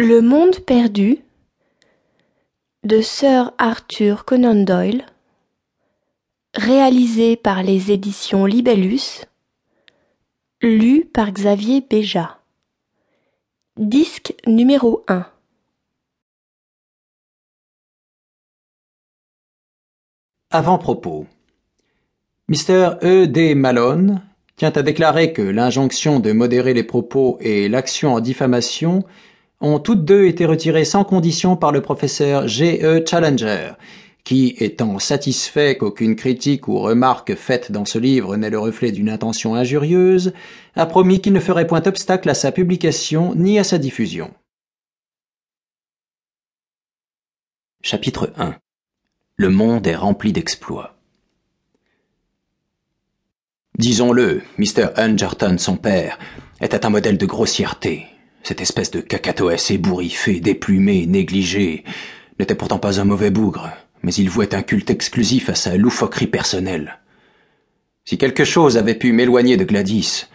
Le monde perdu de Sir Arthur Conan Doyle, réalisé par les éditions Libellus, lu par Xavier Béja. Disque numéro 1 Avant-propos. Mr. E. D. Malone tient à déclarer que l'injonction de modérer les propos et l'action en diffamation ont toutes deux été retirées sans condition par le professeur G. E. Challenger, qui, étant satisfait qu'aucune critique ou remarque faite dans ce livre n'est le reflet d'une intention injurieuse, a promis qu'il ne ferait point obstacle à sa publication ni à sa diffusion. Chapitre 1 Le monde est rempli d'exploits. Disons-le, Mr. Hungerton, son père, était un modèle de grossièreté. Cette espèce de cacatoès ébouriffé, déplumé, négligé, n'était pourtant pas un mauvais bougre, mais il vouait un culte exclusif à sa loufoquerie personnelle. Si quelque chose avait pu m'éloigner de Gladys,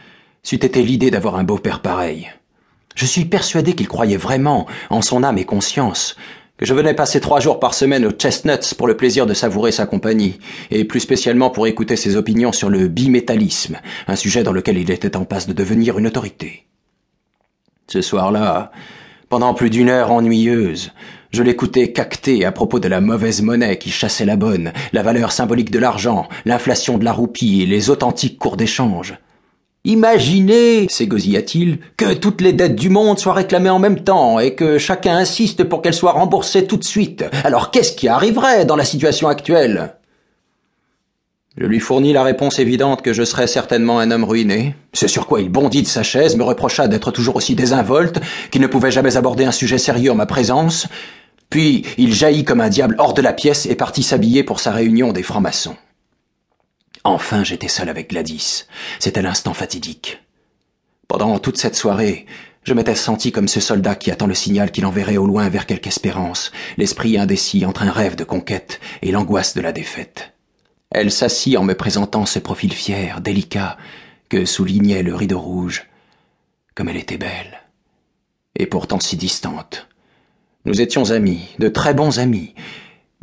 c'eût été l'idée d'avoir un beau-père pareil. Je suis persuadé qu'il croyait vraiment, en son âme et conscience, que je venais passer trois jours par semaine aux Chestnuts pour le plaisir de savourer sa compagnie, et plus spécialement pour écouter ses opinions sur le bimétallisme, un sujet dans lequel il était en passe de devenir une autorité. Ce soir-là, pendant plus d'une heure ennuyeuse, je l'écoutais cacter à propos de la mauvaise monnaie qui chassait la bonne, la valeur symbolique de l'argent, l'inflation de la roupie et les authentiques cours d'échange. Imaginez, s'égosilla-t-il, que toutes les dettes du monde soient réclamées en même temps et que chacun insiste pour qu'elles soient remboursées tout de suite. Alors qu'est-ce qui arriverait dans la situation actuelle? Je lui fournis la réponse évidente que je serais certainement un homme ruiné, ce sur quoi il bondit de sa chaise, me reprocha d'être toujours aussi désinvolte, qu'il ne pouvait jamais aborder un sujet sérieux en ma présence, puis il jaillit comme un diable hors de la pièce et partit s'habiller pour sa réunion des francs-maçons. Enfin j'étais seul avec Gladys. C'était l'instant fatidique. Pendant toute cette soirée, je m'étais senti comme ce soldat qui attend le signal qu'il enverrait au loin vers quelque espérance, l'esprit indécis entre un rêve de conquête et l'angoisse de la défaite. Elle s'assit en me présentant ce profil fier, délicat, que soulignait le rideau rouge. Comme elle était belle. Et pourtant si distante. Nous étions amis, de très bons amis,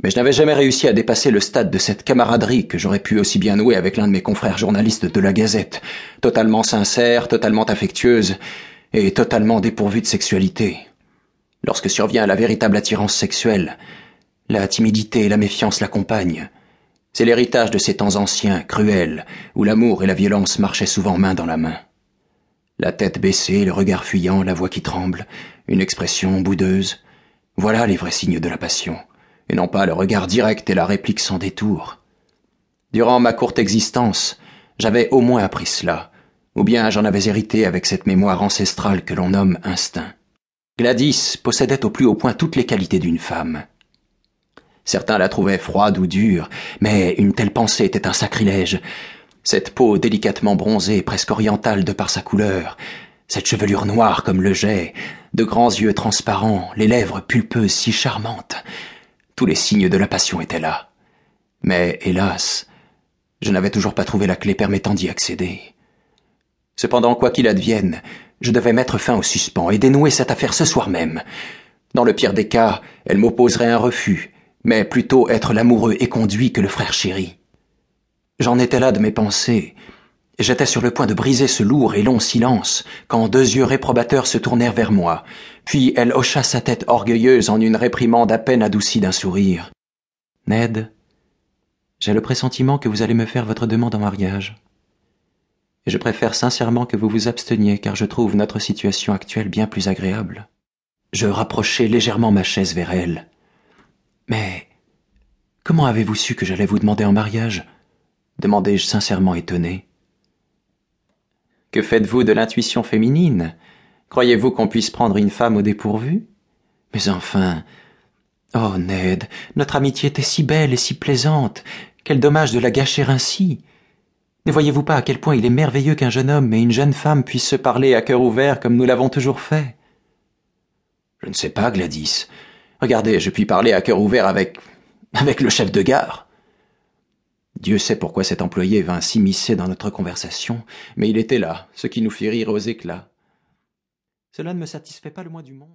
mais je n'avais jamais réussi à dépasser le stade de cette camaraderie que j'aurais pu aussi bien nouer avec l'un de mes confrères journalistes de la Gazette, totalement sincère, totalement affectueuse, et totalement dépourvue de sexualité. Lorsque survient la véritable attirance sexuelle, la timidité et la méfiance l'accompagnent. C'est l'héritage de ces temps anciens, cruels, où l'amour et la violence marchaient souvent main dans la main. La tête baissée, le regard fuyant, la voix qui tremble, une expression boudeuse, voilà les vrais signes de la passion et non pas le regard direct et la réplique sans détour. Durant ma courte existence, j'avais au moins appris cela, ou bien j'en avais hérité avec cette mémoire ancestrale que l'on nomme instinct. Gladys possédait au plus haut point toutes les qualités d'une femme. Certains la trouvaient froide ou dure, mais une telle pensée était un sacrilège. Cette peau délicatement bronzée, presque orientale de par sa couleur, cette chevelure noire comme le jet, de grands yeux transparents, les lèvres pulpeuses si charmantes, tous les signes de la passion étaient là. Mais, hélas, je n'avais toujours pas trouvé la clé permettant d'y accéder. Cependant, quoi qu'il advienne, je devais mettre fin au suspens et dénouer cette affaire ce soir même. Dans le pire des cas, elle m'opposerait un refus, mais plutôt être l'amoureux éconduit que le frère chéri. J'en étais là de mes pensées, J'étais sur le point de briser ce lourd et long silence quand deux yeux réprobateurs se tournèrent vers moi, puis elle hocha sa tête orgueilleuse en une réprimande à peine adoucie d'un sourire. Ned, j'ai le pressentiment que vous allez me faire votre demande en mariage. Et je préfère sincèrement que vous vous absteniez car je trouve notre situation actuelle bien plus agréable. Je rapprochai légèrement ma chaise vers elle. Mais comment avez-vous su que j'allais vous demander en mariage? demandai-je sincèrement étonné. Que faites-vous de l'intuition féminine? Croyez-vous qu'on puisse prendre une femme au dépourvu? Mais enfin. Oh, Ned, notre amitié était si belle et si plaisante. Quel dommage de la gâcher ainsi. Ne voyez-vous pas à quel point il est merveilleux qu'un jeune homme et une jeune femme puissent se parler à cœur ouvert comme nous l'avons toujours fait? Je ne sais pas, Gladys. Regardez, je puis parler à cœur ouvert avec. avec le chef de gare. Dieu sait pourquoi cet employé vint s'immiscer dans notre conversation, mais il était là, ce qui nous fit rire aux éclats. Cela ne me satisfait pas le moins du monde.